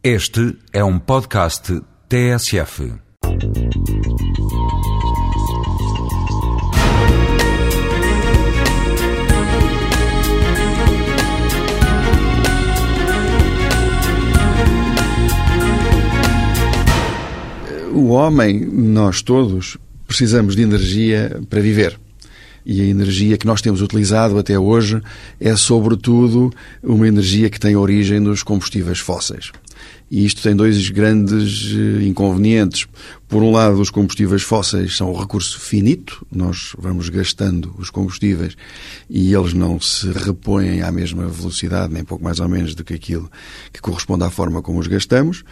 Este é um podcast TSF. O homem, nós todos, precisamos de energia para viver. E a energia que nós temos utilizado até hoje é, sobretudo, uma energia que tem origem nos combustíveis fósseis. E isto tem dois grandes eh, inconvenientes. Por um lado, os combustíveis fósseis são um recurso finito, nós vamos gastando os combustíveis e eles não se repõem à mesma velocidade, nem pouco mais ou menos do que aquilo que corresponde à forma como os gastamos.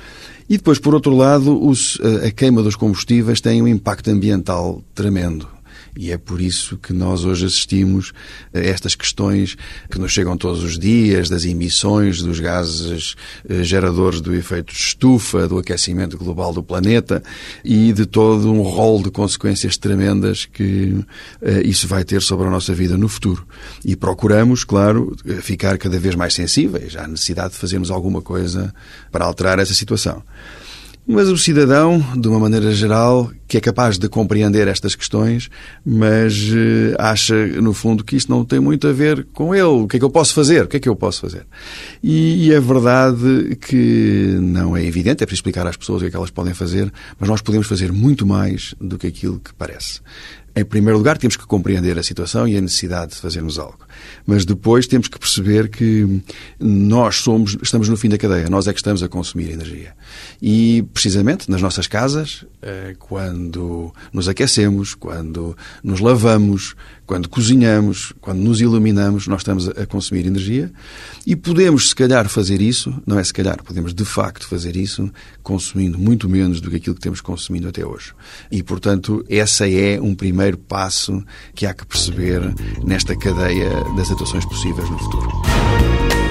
E depois, por outro lado, os, a queima dos combustíveis tem um impacto ambiental tremendo. E é por isso que nós hoje assistimos a estas questões que nos chegam todos os dias, das emissões dos gases eh, geradores do efeito de estufa, do aquecimento global do planeta e de todo um rol de consequências tremendas que eh, isso vai ter sobre a nossa vida no futuro. E procuramos, claro, ficar cada vez mais sensíveis à necessidade de fazermos alguma coisa para alterar essa situação. Mas o cidadão, de uma maneira geral, que é capaz de compreender estas questões, mas eh, acha, no fundo, que isto não tem muito a ver com ele. O que é que eu posso fazer? O que é que eu posso fazer? E, e é verdade que não é evidente, é para explicar às pessoas o que é que elas podem fazer, mas nós podemos fazer muito mais do que aquilo que parece. Em primeiro lugar, temos que compreender a situação e a necessidade de fazermos algo. Mas depois temos que perceber que nós somos, estamos no fim da cadeia, nós é que estamos a consumir energia. E, precisamente, nas nossas casas, eh, quando nos aquecemos, quando nos lavamos, quando cozinhamos, quando nos iluminamos, nós estamos a consumir energia e podemos, se calhar, fazer isso, não é se calhar, podemos de facto fazer isso consumindo muito menos do que aquilo que temos consumido até hoje. E, portanto, essa é um primeiro passo que há que perceber nesta cadeia das atuações possíveis no futuro.